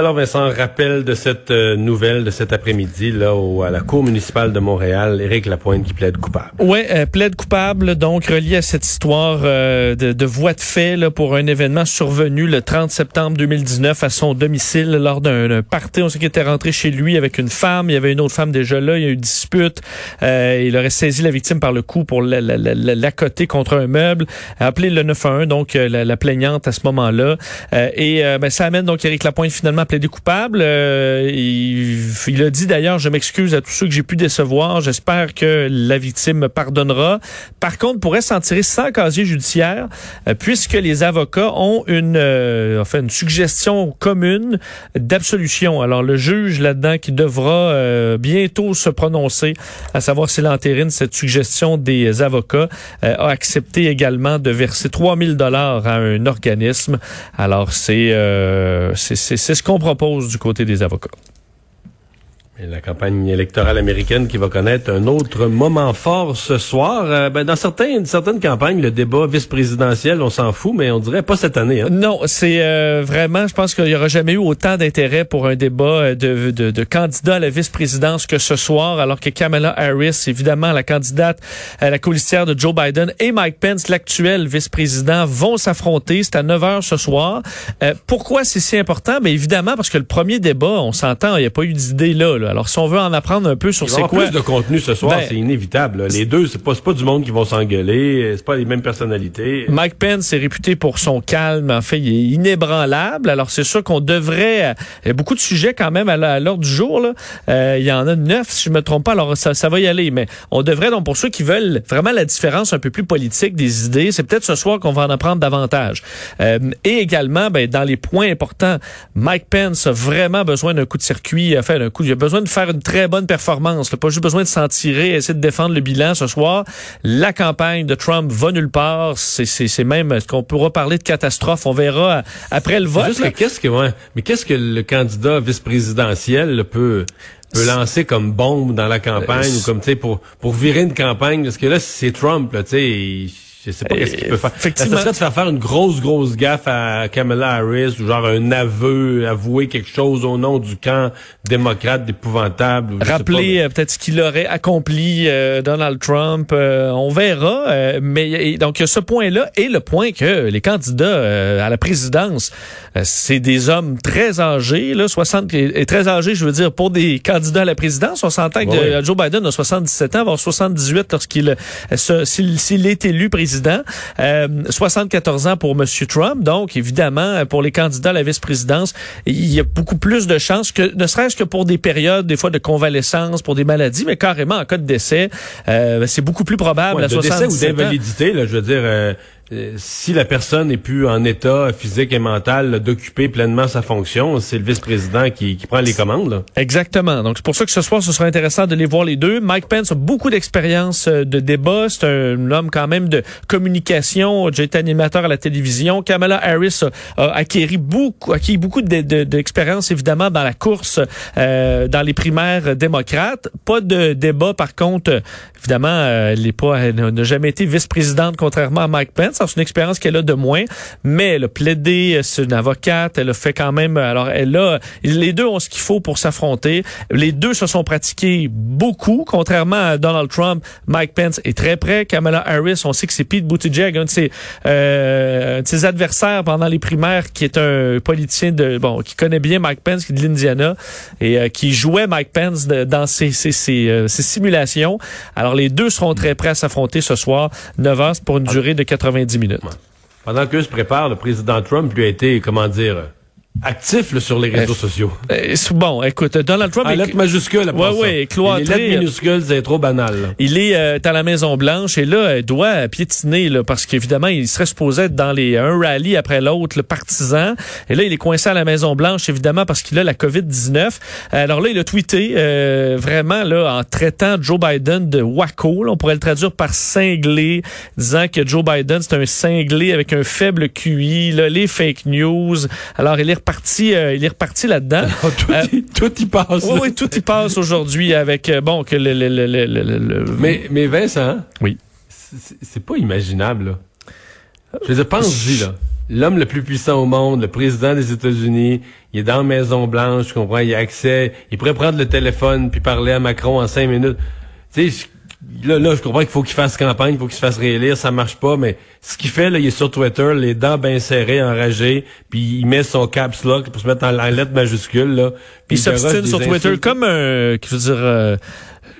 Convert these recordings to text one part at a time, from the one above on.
Alors Vincent, rappel de cette euh, nouvelle de cet après-midi là à la Cour municipale de Montréal, Éric Lapointe qui plaide coupable. Ouais, euh, plaide coupable donc relié à cette histoire euh, de, de voie de fait pour un événement survenu le 30 septembre 2019 à son domicile lors d'un party. On sait qu'il était rentré chez lui avec une femme, il y avait une autre femme déjà là, il y a eu une dispute. il aurait saisi la victime par le cou pour l'accoter contre un meuble, appelé le 911 donc la, la, plaignante à ce moment-là et ben, ça amène donc Éric Lapointe finalement plaidé coupable. Euh, il, a dit d'ailleurs, je m'excuse à tous ceux que j'ai pu décevoir. J'espère que la victime me pardonnera. Par contre, pourrait s'en tirer sans casier judiciaire, euh, puisque les avocats ont une, euh, enfin, une suggestion commune d'absolution. Alors, le juge là-dedans qui devra bientôt se prononcer, à savoir s'il entérine cette suggestion des avocats, a accepté également de verser 3000 dollars à un organisme. Alors, c'est c'est ce qu'on propose du côté des avocats la campagne électorale américaine qui va connaître un autre moment fort ce soir. Euh, ben, dans certaines, certaines campagnes, le débat vice-présidentiel, on s'en fout, mais on dirait pas cette année. Hein? Non, c'est euh, vraiment, je pense qu'il y aura jamais eu autant d'intérêt pour un débat euh, de, de, de candidat à la vice-présidence que ce soir, alors que Kamala Harris, évidemment, la candidate à la colistière de Joe Biden, et Mike Pence, l'actuel vice-président, vont s'affronter. C'est à 9 h ce soir. pourquoi c'est si important? Ben, évidemment, parce que le premier débat, on s'entend, il n'y a pas eu d'idée là, là. Alors, si on veut en apprendre un peu sur c'est quoi... plus de contenu ce soir, ben, c'est inévitable. Les deux, c'est pas, pas du monde qui vont s'engueuler, c'est pas les mêmes personnalités. Mike Pence est réputé pour son calme. En fait, il est inébranlable. Alors, c'est sûr qu'on devrait... Il y a beaucoup de sujets quand même à l'heure du jour. Là. Euh, il y en a neuf, si je me trompe pas. Alors, ça, ça va y aller. Mais on devrait, donc, pour ceux qui veulent vraiment la différence un peu plus politique des idées, c'est peut-être ce soir qu'on va en apprendre davantage. Euh, et également, ben, dans les points importants, Mike Pence a vraiment besoin d'un coup de circuit. Enfin, un coup, il a besoin de faire une très bonne performance. Pas juste besoin de s'en tirer, essayer de défendre le bilan ce soir. La campagne de Trump va nulle part. C'est même ce qu'on pourra parler de catastrophe? On verra après le vote. qu'est-ce que ouais, mais qu'est-ce que le candidat vice-présidentiel peut peut lancer comme bombe dans la campagne euh, ou comme tu sais pour pour virer une campagne? Parce que là c'est Trump là tu sais je sais pas qu'est-ce qu'il peut faire. Effectivement. Ça serait de faire faire une grosse, grosse gaffe à Kamala Harris ou genre un aveu, avouer quelque chose au nom du camp démocrate d'épouvantable. Rappeler euh, peut-être ce qu'il aurait accompli euh, Donald Trump. Euh, on verra. mais donc, il y a ce point-là et le point que les candidats à la présidence, c'est des hommes très âgés, là, 60 et très âgés, je veux dire, pour des candidats à la présidence. On s'entend que Joe Biden a 77 ans, va avoir 78 lorsqu'il s'il est élu président 74 euh, ans pour M. Trump. Donc, évidemment, pour les candidats à la vice-présidence, il y a beaucoup plus de chances que, ne serait-ce que pour des périodes, des fois, de convalescence, pour des maladies, mais carrément en cas de décès, euh, c'est beaucoup plus probable à de décès ou d'invalidité, je veux dire... Euh, euh, si la personne n'est plus en état physique et mental d'occuper pleinement sa fonction, c'est le vice-président qui, qui, prend les commandes. Exactement. Donc c'est pour ça que ce soir, ce sera intéressant de les voir les deux. Mike Pence a beaucoup d'expérience euh, de débat. C'est un homme quand même de communication. J'ai été animateur à la télévision. Kamala Harris a, acquis beaucoup, acquis beaucoup d'expérience de, évidemment dans la course, euh, dans les primaires démocrates. Pas de débat par contre. Évidemment, elle n'est pas, elle n'a jamais été vice-présidente contrairement à Mike Pence c'est une expérience qu'elle a de moins, mais elle a plaidé, c'est une avocate, elle a fait quand même, alors elle a, les deux ont ce qu'il faut pour s'affronter. Les deux se sont pratiqués beaucoup, contrairement à Donald Trump. Mike Pence est très près. Kamala Harris, on sait que c'est Pete Buttigieg, un de ses, euh, ses adversaires pendant les primaires, qui est un politicien de, bon, qui connaît bien Mike Pence, qui est de l'Indiana, et euh, qui jouait Mike Pence dans ses, ses, ses, euh, ses, simulations. Alors les deux seront très prêts à s'affronter ce soir, 9 heures pour une durée de 90 Pendant que se prépare, le président Trump lui a été, comment dire, actif sur les réseaux euh, sociaux. Euh, bon, écoute, Donald Trump... En lettres majuscules, ouais, ouais, cloîtré. Les lettres minuscules, c'est trop banal. Il est euh, à la Maison-Blanche et là, il doit piétiner là, parce qu'évidemment, il serait supposé être dans les un rallye après l'autre, le partisan. Et là, il est coincé à la Maison-Blanche, évidemment, parce qu'il a la COVID-19. Alors là, il a tweeté vraiment là en traitant Joe Biden de wacko. on pourrait le traduire par cinglé, disant que Joe Biden, c'est un cinglé avec un faible QI, là, les fake news. Alors, il est reparti, euh, il est reparti là-dedans. tout, Euh, tout y passe. Oui, oui, tout y passe aujourd'hui avec euh, bon que le, le, le, le, Mais, mais Vincent, Oui. c'est pas imaginable, là. Je veux pense-y, là. L'homme le plus puissant au monde, le président des États-Unis, il est dans la Maison-Blanche, je comprends, il a accès, il pourrait prendre le téléphone puis parler à Macron en cinq minutes. Tu sais, là, là, je comprends qu'il faut qu'il fasse campagne, il faut qu'il se fasse réélire, ça marche pas, mais ce qu'il fait, là, il est sur Twitter, les dents bien serrées, enragées, puis il met son caps lock pour se mettre en, en lettres majuscules, là. Puis il s'obstine sur Twitter insultes. comme un, je veux dire, euh,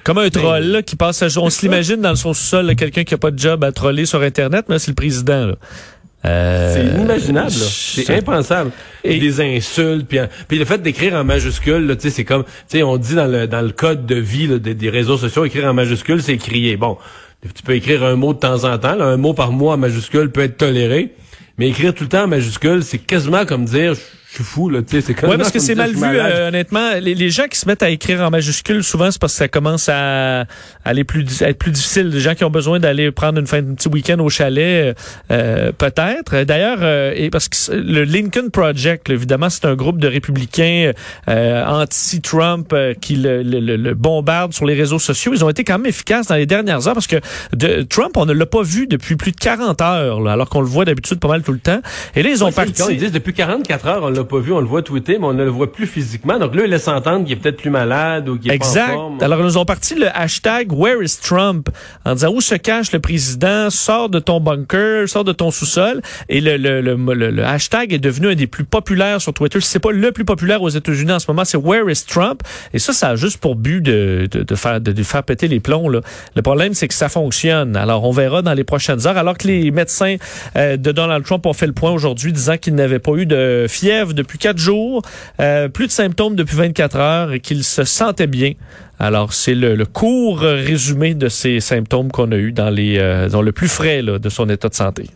comme un troll là, qui passe. À, on se l'imagine dans son sous-sol, quelqu'un qui a pas de job à troller sur Internet, mais c'est le président. Là. Euh, C'est inimaginable, là. C'est impensable. Et- des insultes, puis, puis le fait d'écrire en majuscule, tu sais, c'est comme, tu sais, on dit dans le dans le code de vie là, des, des réseaux sociaux, écrire en majuscule, c'est crier. Bon, tu peux écrire un mot de temps en temps, là, un mot par mois en majuscule peut être toléré, mais écrire tout le temps en majuscule, c'est quasiment comme dire, je suis fou, là, tu sais, c'est Ouais, parce que c'est mal vu, euh, honnêtement. Les, les gens qui se mettent à écrire en majuscule, souvent, c'est parce que ça commence à, aller plus, à être plus difficile. Des gens qui ont besoin d'aller prendre une fin de petit week-end au chalet, euh, euh, peut-être. D'ailleurs, euh, et parce que le Lincoln Project, là, évidemment, c'est un groupe de républicains euh, anti-Trump euh, qui le, le, le- le bombardent sur les réseaux sociaux. Ils ont été quand même efficaces dans les dernières heures parce que de, Trump, on ne l'a pas vu depuis plus de 40 heures, là, alors qu'on le voit d'habitude pas mal tout le temps. Et là, ils ont parti... Ils disent depuis 44 heures, on l'a pas vu, on le voit tweeter, mais on ne le voit plus physiquement. Donc là, il laisse entendre qu'il est peut-être plus malade ou qu'il est pas en Exact. forme. Alors, nous ont parti le hashtag Where is Trump? En disant où se cache le président, sors de ton bunker, sors de ton sous-sol. Et le, le, le, le- hashtag est devenu un des plus populaires sur Twitter. C'est pas le plus populaire aux États-Unis en ce moment, c'est Where is Trump? Et ça, ça a juste pour but de, de, de faire, de, de faire péter les plombs. Là. Le problème, c'est que ça fonctionne. Alors, on verra dans les prochaines heures. Alors que les médecins euh, de Donald Trump ont fait le point aujourd'hui, disant qu'il n'avait pas eu de fièvre depuis quatre jours, euh, plus de symptômes depuis 24 heures et qu'il se sentait bien. Alors, c'est le, court résumé de ces symptômes qu'on a eu dans les, euh, dans le plus frais de son état de santé.